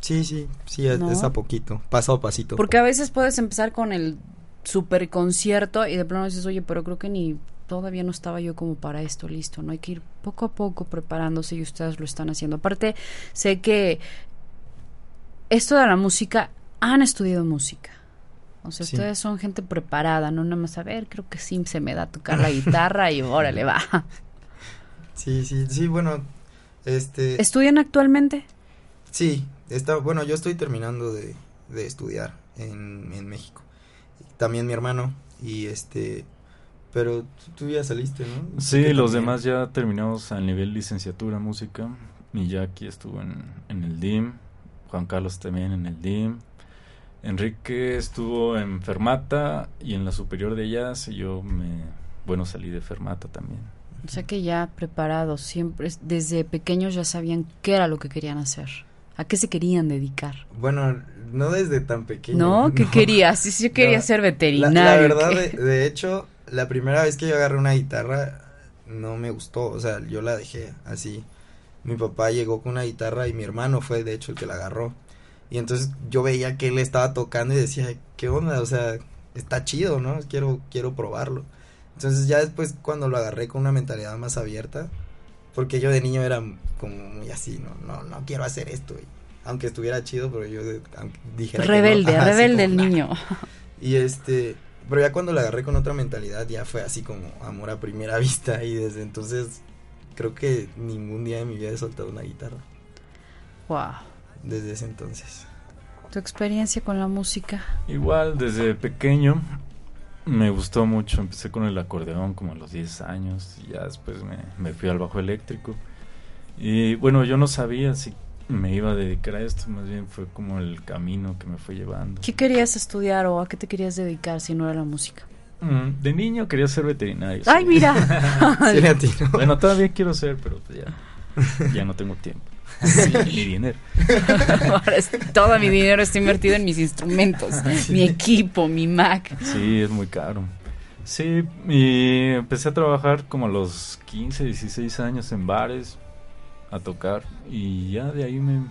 S4: Sí, sí, sí, es a poquito, paso a pasito.
S3: Porque a veces puedes empezar con el super concierto y de pronto dices, oye, pero creo que ni todavía no estaba yo como para esto listo, ¿no? Hay que ir poco a poco preparándose y ustedes lo están haciendo. Aparte, sé que esto de la música, han estudiado música. O sea, ustedes son gente preparada, no nada más a ver, creo que sí se me da tocar la guitarra y órale va.
S4: Sí, sí, sí, bueno, Este,
S3: ¿Estudian actualmente?
S4: Sí, está, bueno, yo estoy terminando de, de estudiar en, en México. También mi hermano y este, pero tú, ya saliste, ¿no?
S5: Sí, los
S4: también.
S5: demás ya terminamos al nivel licenciatura música. Miyaki estuvo en, en el DIM, Juan Carlos también en el DIM, Enrique estuvo en Fermata y en la superior de y yo me, bueno, salí de Fermata también.
S3: O sea que ya preparados, siempre, desde pequeños ya sabían qué era lo que querían hacer, a qué se querían dedicar.
S4: Bueno, no desde tan pequeño.
S3: ¿No? ¿Qué querías? Sí, sí, yo quería
S4: No.
S3: ser
S4: La,
S3: veterinario.
S4: la verdad,
S3: ¿qué?
S4: de, de hecho, la primera vez que yo agarré una guitarra no me gustó, o sea, yo la dejé así. Mi papá llegó con una guitarra y mi hermano fue de hecho el que la agarró. Y entonces yo veía que él estaba tocando y decía, ¿qué onda? O sea, está chido, ¿no? Quiero, quiero probarlo. Entonces ya después cuando lo agarré con una mentalidad más abierta, porque yo de niño era como muy así, no, no, no quiero hacer esto. y aunque estuviera chido, pero yo de- aunque dijera que no,
S3: Rebelde,
S4: ajá,
S3: rebelde el niño.
S4: y este, pero ya cuando la agarré con otra mentalidad ya fue así como amor a primera vista y desde entonces creo que ningún día de mi vida he soltado una guitarra.
S3: Wow.
S4: Desde ese entonces.
S3: ¿Tu experiencia con la música?
S5: Igual desde pequeño me gustó mucho, empecé con el acordeón como a los 10 años y ya después me, me fui al bajo eléctrico. Y bueno, yo no sabía si me iba a dedicar a esto, más bien fue como el camino que me fue llevando.
S3: ¿Qué querías estudiar o a qué te querías dedicar si no era la música?
S5: Mm, De niño quería ser veterinario.
S3: ¡Ay, mira!
S4: Sí
S5: bueno, todavía quiero ser, pero pues ya, ya no tengo tiempo. Ni dinero.
S3: Ahora es- todo mi dinero está invertido en mis instrumentos, mi equipo, mi Mac.
S5: Sí, es muy caro. Sí, y empecé a trabajar como a los 15, 16 años en bares, a tocar, y ya de ahí me,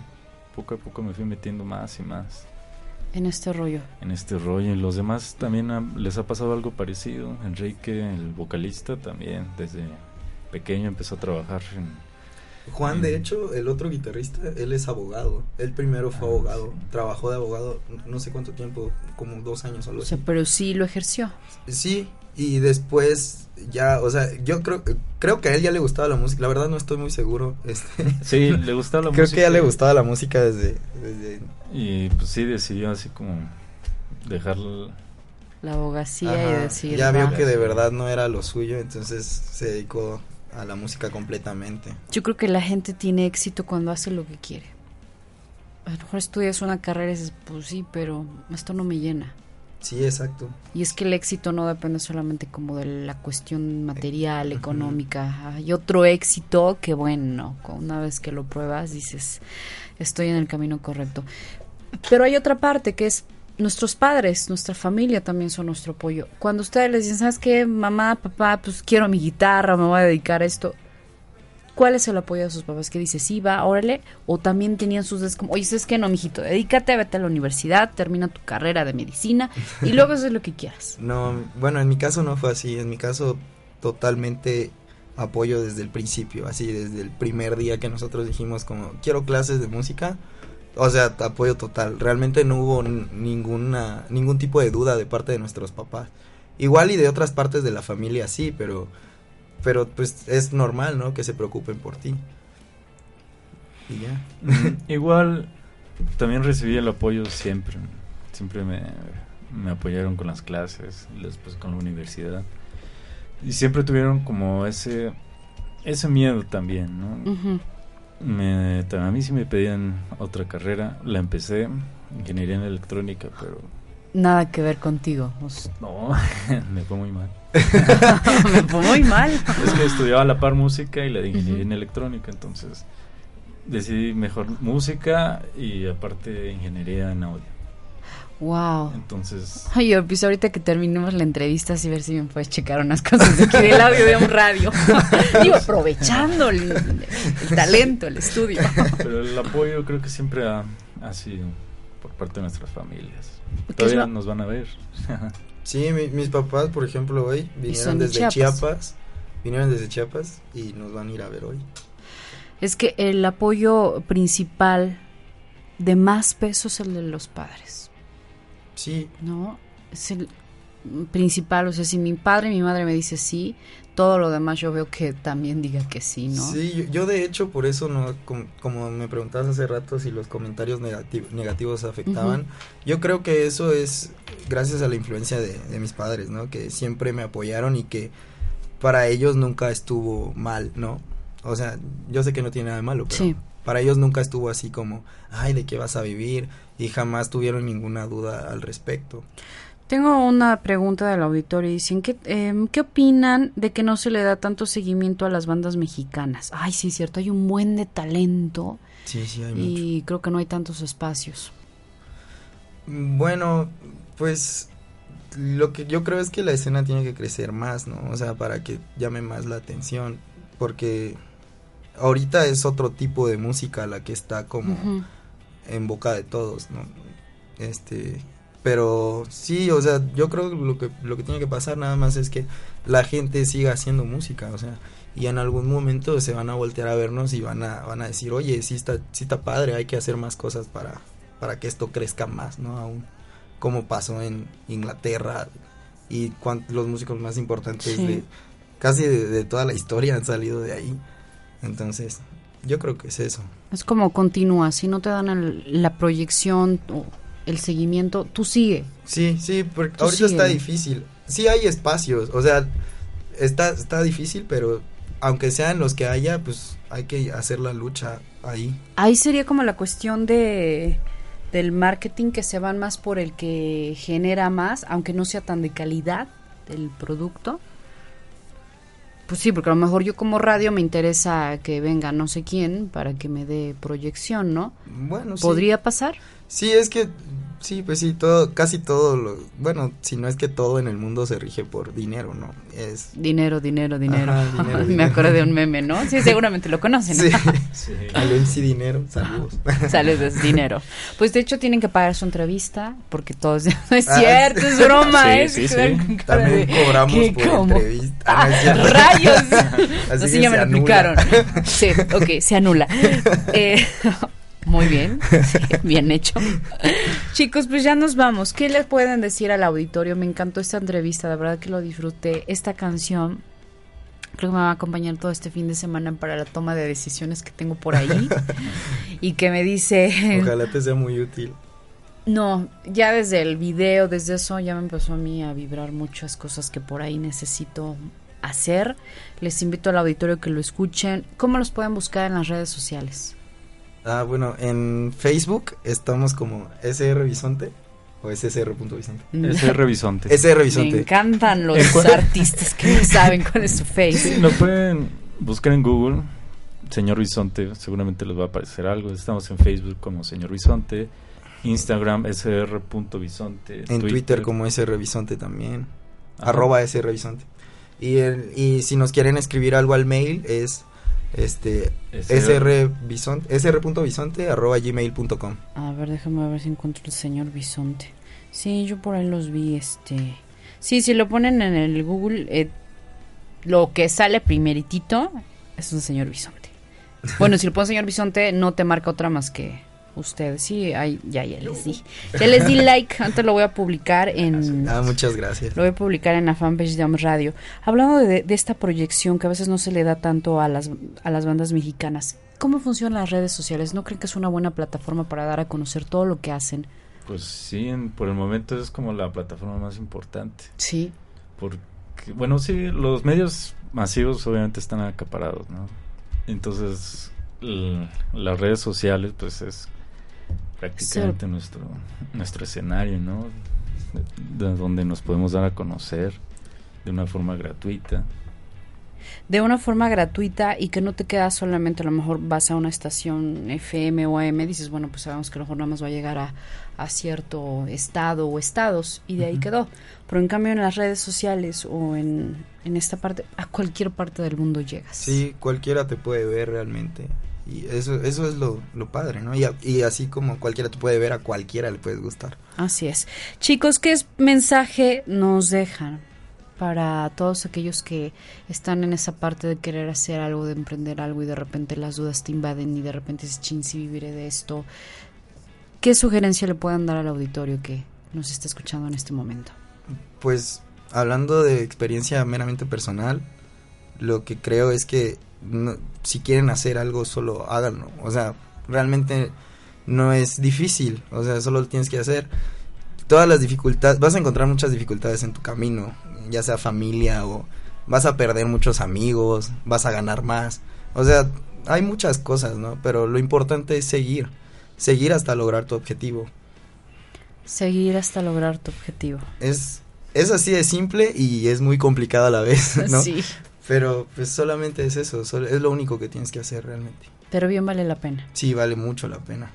S5: poco a poco me fui metiendo más y más
S3: En este rollo.
S5: en este rollo. Y los demás también ha- les ha pasado algo parecido. Enrique, el vocalista, también desde pequeño empezó a trabajar en...
S4: Juan, de
S5: en-
S4: hecho, el otro guitarrista, él es abogado. Él primero fue
S5: Ah,
S4: abogado,
S5: sí.
S4: trabajó de abogado no sé cuánto tiempo, como dos años o algo
S3: O sea,
S4: así.
S3: pero sí lo ejerció.
S4: Sí, y después ya, o sea, yo creo creo que a él ya le gustaba la música. La verdad no estoy muy seguro. Este,
S5: Sí, le gustaba la
S4: creo
S5: música.
S4: que ya le gustaba la música desde, desde
S5: Y pues sí, decidió así como dejar
S3: La abogacía
S4: Ajá,
S3: y decir.
S4: ya vio que de verdad no era lo suyo, entonces se dedicó a la música completamente.
S3: Yo creo que la gente tiene éxito cuando hace lo que quiere. A lo mejor estudias una carrera y dices, pues sí, pero esto no me llena.
S4: Sí, exacto.
S3: Y es que el éxito no depende solamente como de la cuestión material, económica. Hay otro éxito que bueno, una vez que lo pruebas dices, estoy en el camino correcto. Pero hay otra parte que es nuestros padres, nuestra familia también son nuestro apoyo. Cuando ustedes les dicen, ¿sabes qué? Mamá, papá, pues quiero mi guitarra, me voy a dedicar a esto. ¿Cuál es el apoyo de sus papás? Que dice, sí, va, órale. O también tenían sus des como, oye, ¿sabes qué? No, mijito, dedícate, vete a la universidad, termina tu carrera de medicina y luego haces lo que quieras.
S4: No, bueno, en mi caso no fue así. En mi caso totalmente apoyo desde el principio, así desde el primer día que nosotros dijimos como quiero clases de música. O sea, apoyo total. Realmente no hubo n- ninguna ningún tipo de duda de parte de nuestros papás. Igual y de otras partes de la familia sí, pero pero pues es normal, ¿no? Que se preocupen por ti. Y ya.
S5: Mm, Igual también recibí el apoyo siempre. Siempre me, me apoyaron con las clases, y después con la universidad. Y siempre tuvieron como ese ese miedo también, ¿no? Me, a mí sí me pedían otra carrera. La empecé, ingeniería en electrónica, pero
S3: Nada que ver contigo.
S5: no, me fue muy mal.
S3: me fue muy mal.
S5: Es que estudiaba a la par música y la de ingeniería en electrónica, entonces decidí mejor música y aparte ingeniería en audio.
S3: Wow.
S5: Entonces,
S3: Ay, yo pues ahorita que terminemos la entrevista, así ver si me puedes checar unas cosas de aquí del audio de un radio. Digo, aprovechando el, el talento, el estudio.
S5: pero el apoyo creo que siempre ha, ha sido por parte de nuestras familias.
S3: ¿Qué es
S5: Todavía nos van a ver.
S4: Sí, mi- mis papás, por ejemplo, hoy vinieron
S3: de
S4: desde
S3: Chiapas.
S4: Chiapas. Vinieron desde Chiapas y nos van a ir a ver hoy.
S3: Es que el apoyo principal de más peso es el de los padres,
S4: Sí,
S3: ¿no? Es el, principal, o sea, si mi padre y mi madre me dice sí, todo lo demás yo veo que también diga que sí, ¿no?
S4: Sí, yo, yo de hecho por eso no, com- como, me preguntabas hace rato si los comentarios negati- negativos afectaban, yo creo que eso es gracias a la influencia de, de mis padres, ¿no? Que siempre me apoyaron y que para ellos nunca estuvo mal, ¿no? O sea, yo sé que no tiene nada de malo, pero
S3: Sí.
S4: para ellos nunca estuvo así como, ay, ¿de qué vas a vivir? Y jamás tuvieron ninguna duda al respecto.
S3: Tengo una pregunta del auditorio. Dicen, ¿qué, em, ¿qué opinan de que no se le da tanto seguimiento a las bandas mexicanas? Ay, sí, es cierto, hay un buen de talento
S4: Sí, sí, hay mucho.
S3: y creo que no hay tantos espacios.
S4: Bueno, pues lo que yo creo es que la escena tiene que crecer más, ¿no? O sea, para que llame más la atención, porque ahorita es otro tipo de música la que está como. En boca de todos, ¿no? Este, pero sí, o sea, yo creo que lo que lo que tiene que pasar nada más es que la gente siga haciendo música, o sea, y en algún momento se van a voltear a vernos y van a van a decir, "Oye, sí está sí está padre, hay que hacer más cosas para para que esto crezca más, ¿no? Aún como pasó en Inglaterra y los músicos más importantes
S3: Sí.
S4: de casi de, de toda la historia han salido de ahí. Entonces, yo creo que es eso.
S3: Es como continúa, si no te dan el- la proyección o el seguimiento, tú sigue.
S4: Sí, sí, porque
S3: Tú
S4: ahorita está difícil. Sí hay espacios, o sea, está, está difícil, pero aunque sean los que haya, pues hay que hacer la lucha ahí.
S3: Ahí sería como la cuestión de del marketing que se van más por el que genera más, aunque no sea tan de calidad del producto. Pues sí, porque a lo mejor yo como radio me interesa que venga no sé quién para que me dé proyección, ¿no?
S4: Bueno, sí.
S3: ¿Podría pasar?
S4: Sí, es que, sí, pues sí, todo, casi todo, lo, bueno, si no es que todo en el mundo se rige por dinero, ¿no? Es...
S3: Dinero, dinero, dinero.
S4: Ajá, dinero,
S3: me
S4: dinero.
S3: acordé de un meme, ¿no? Sí, seguramente lo conocen. ¿no?
S4: Sí, al MC Dinero, saludos.
S3: Saludos, dinero. Pues de hecho tienen que pagar su entrevista porque todos no es
S4: Ah,
S3: cierto,
S4: sí.
S3: es broma,
S5: Sí,
S3: ¿eh?
S5: sí, sí.
S3: cara
S4: También
S3: de,
S4: cobramos
S3: ¿qué,
S4: por
S3: cómo?
S4: entrevista.
S3: Ah,
S4: Ah, no es
S3: rayos.
S4: Así
S3: Así
S4: que
S3: ya me lo
S4: anula.
S3: explicaron. Sí, ok, se anula. Eh, muy bien, bien hecho. Chicos, pues ya nos vamos. ¿Qué le pueden decir al auditorio? Me encantó esta entrevista, de verdad que lo disfruté. Esta canción creo que me va a acompañar todo este fin de semana para la toma de decisiones que tengo por ahí. y que me dice...
S4: Ojalá te sea muy útil.
S3: No, ya desde el video, desde eso ya me empezó a mí a vibrar muchas cosas que por ahí necesito hacer. Les invito al auditorio que lo escuchen. ¿Cómo los pueden buscar en las redes sociales?
S4: Ah, bueno, en Facebook estamos como SR Bisonte o SSR.Bisonte.
S5: SR Bisonte.
S4: SR Bisonte.
S3: Me encantan los artistas que no saben cuál es su face.
S5: Sí, lo pueden buscar en Google, Señor Bisonte, seguramente les va a aparecer algo. Estamos en Facebook como Señor Bisonte, Instagram sr.bisonte,
S4: En Twitter, como SR Bisonte también. Arroba SR Bisonte. Y, el, y si nos quieren escribir algo al mail es este
S5: SR.
S4: srbisonte sr.bisonte arroba gmail.com.
S3: A ver, déjame ver si encuentro el señor Bisonte. Sí, yo por ahí los vi, este... Sí, si lo ponen en el Google, eh, lo que sale primeritito es un señor Bisonte. Bueno, si lo pones señor Bisonte, no te marca otra más que usted. Sí, ahí, ya, ya les di. Ya les di like, antes lo voy a publicar en...
S4: Ah, muchas gracias.
S3: Lo voy a publicar en la fanpage de Radio. Hablando de, de esta proyección que a veces no se le da tanto a las, a las bandas mexicanas, ¿cómo funcionan las redes sociales? ¿No creen que es una buena plataforma para dar a conocer todo lo que hacen?
S5: Pues sí, en- por el momento es como la plataforma más importante.
S3: Sí.
S5: Porque, bueno, sí, los medios masivos obviamente están acaparados, ¿no? Entonces, las redes sociales, pues es prácticamente nuestro nuestro escenario, ¿no? De, de donde nos podemos dar a conocer de una forma gratuita.
S3: De una forma gratuita y que no te quedas solamente, a lo mejor vas a una estación FM o AM, dices, bueno, pues sabemos que a lo mejor nada más va a llegar a, a cierto estado o estados y de ahí quedó. Pero en cambio en las redes sociales o en, en esta parte, a cualquier parte del mundo llegas.
S4: Sí, cualquiera te puede ver realmente. Y eso, eso es lo, lo padre, ¿no? Y, a- y así como cualquiera te puede ver, a cualquiera le puedes gustar.
S3: Así es. Chicos, ¿qué es- mensaje nos dejan para todos aquellos que están en esa parte de querer hacer algo, de emprender algo y de repente las dudas te invaden y de repente dices, chin, si viviré de esto? ¿Qué sugerencia le puedan dar al auditorio que nos está escuchando en este momento?
S4: Pues hablando de experiencia meramente personal, lo que creo es que no- si quieren hacer algo, solo háganlo. O sea, realmente no es difícil, o sea, solo lo tienes que hacer. Todas las dificultades, vas a encontrar muchas dificultades en tu camino, ya sea familia o vas a perder muchos amigos, vas a ganar más. O sea, hay muchas cosas, ¿no? Pero lo importante es seguir, seguir hasta lograr tu objetivo.
S3: Seguir hasta lograr tu objetivo.
S4: Es, es así de simple y es muy complicado a la vez, ¿no?
S3: Sí.
S4: Pero pues solamente es eso, solo- es lo único que tienes que hacer realmente.
S3: Pero bien vale la pena.
S4: Sí, vale mucho la pena.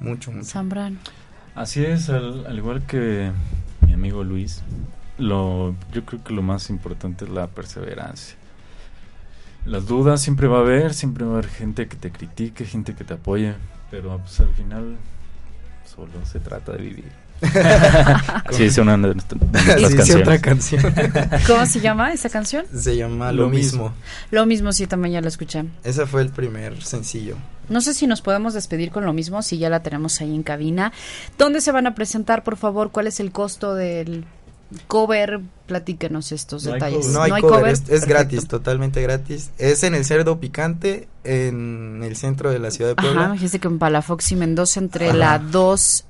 S4: Mucho, mucho.
S3: Zambrano.
S5: Así es, al, al igual que mi amigo Luis, lo, yo creo que lo más importante es la perseverancia. Las dudas siempre va a haber, siempre va a haber gente que te critique, gente que te apoye, pero pues al final solo se trata de vivir. Así dice una de nuestras
S4: Sí,
S5: canciones.
S4: otra canción.
S3: ¿Cómo se llama esa canción?
S4: Se llama Lo,
S5: Lo
S4: mismo.
S5: mismo.
S3: Lo mismo, sí, también ya la escuché.
S4: Ese fue el primer sencillo.
S3: No sé si nos podemos despedir con lo mismo, si ya la tenemos ahí en cabina. ¿Dónde se van a presentar, por favor? ¿Cuál es el costo del cover? Platíquenos estos
S5: No hay
S3: detalles.
S4: No hay, cover, es, es gratis, totalmente gratis. Es en el Cerdo Picante, en el centro de la ciudad de Puebla.
S3: Ajá, me dijiste que en Palafox y Mendoza, entre
S4: Ajá.
S3: la 2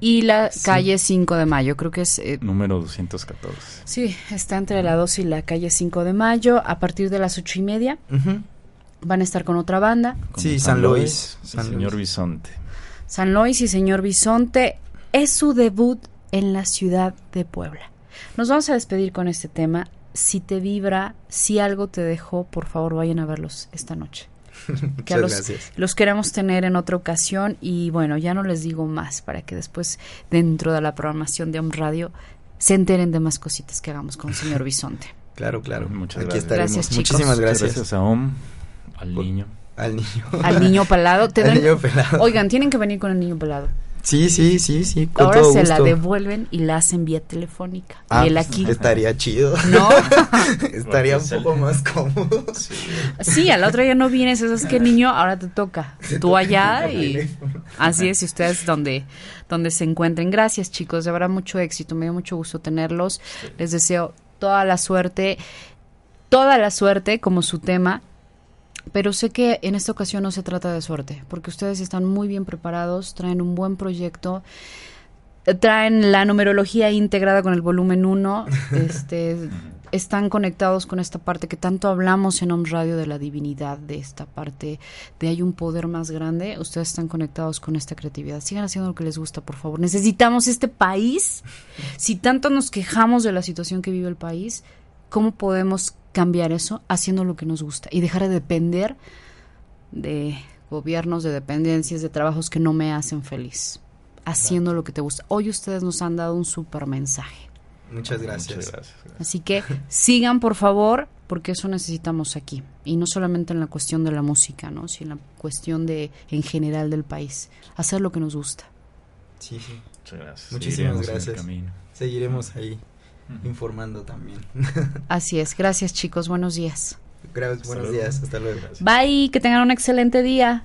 S3: y la
S4: Sí.
S3: calle 5 de mayo. Creo que es... eh,
S5: Número 214.
S3: sí, está entre la 2 y la calle 5 de mayo. A partir de las 8 y media van a estar con otra banda.
S5: Con
S4: Sí, San Luis.
S5: y
S4: San
S5: señor
S4: Luis.
S5: Bisonte.
S3: San Luis y señor Bisonte. Es su debut en la ciudad de Puebla. Nos vamos a despedir con este tema. Si te vibra, si algo te dejó, por favor vayan a verlos esta noche. Que los,
S4: gracias.
S3: los queremos tener en otra ocasión y bueno, ya no les digo más para que después dentro de la programación de Om Radio se enteren de más cositas que hagamos con el señor Bisonte.
S4: Claro, claro.
S5: Muchas
S4: Aquí
S5: gracias.
S3: Gracias, chicos.
S4: Muchísimas
S5: Muchas
S4: gracias.
S5: Gracias a OM, al niño.
S4: Al niño.
S3: Al niño pelado.
S4: Al niño pelado.
S3: Oigan, tienen que venir con el niño pelado.
S4: Sí, sí, sí, sí. Con
S3: Ahora
S4: todo
S3: se la devuelven y la hacen vía telefónica.
S4: Ah,
S3: y él
S4: pues,
S3: aquí.
S4: Estaría chido.
S3: No.
S4: estaría un
S5: Porque
S4: poco más cómodo.
S3: Sí, al otro día no vienes, eso es que niño, ahora te toca. Tú allá y así es, y ustedes donde, donde se encuentren. Gracias chicos, de verdad mucho éxito, me dio mucho gusto tenerlos. Les deseo toda la suerte, toda la suerte como su tema. Pero sé que en esta ocasión no se trata de suerte, porque ustedes están muy bien preparados, traen un buen proyecto, traen la numerología integrada con el volumen 1, este, están conectados con esta parte que tanto hablamos en Om Radio de la divinidad, de esta parte de hay un poder más grande, ustedes están conectados con esta creatividad. Sigan haciendo lo que les gusta, por favor. Necesitamos este país. Si tanto nos quejamos de la situación que vive el país, ¿cómo podemos cambiar eso haciendo lo que nos gusta y dejar de depender de gobiernos, de dependencias, de trabajos que no me hacen feliz? Haciendo lo que te gusta. Hoy ustedes nos han dado un super mensaje.
S4: Muchas gracias.
S5: Muchas gracias.
S3: Así que sigan, por favor, porque eso necesitamos aquí. Y no solamente en la cuestión de la música, ¿no? sino en la cuestión de, en general del país. Hacer lo que nos gusta.
S4: Sí, sí.
S5: Muchas gracias.
S4: Muchísimas
S5: Seguiremos
S4: gracias.
S5: camino.
S4: Seguiremos ahí informando también.
S3: Así es. Gracias, chicos. Buenos días.
S4: Gracias, buenos días. Hasta luego.
S3: Bye. Que tengan un excelente día.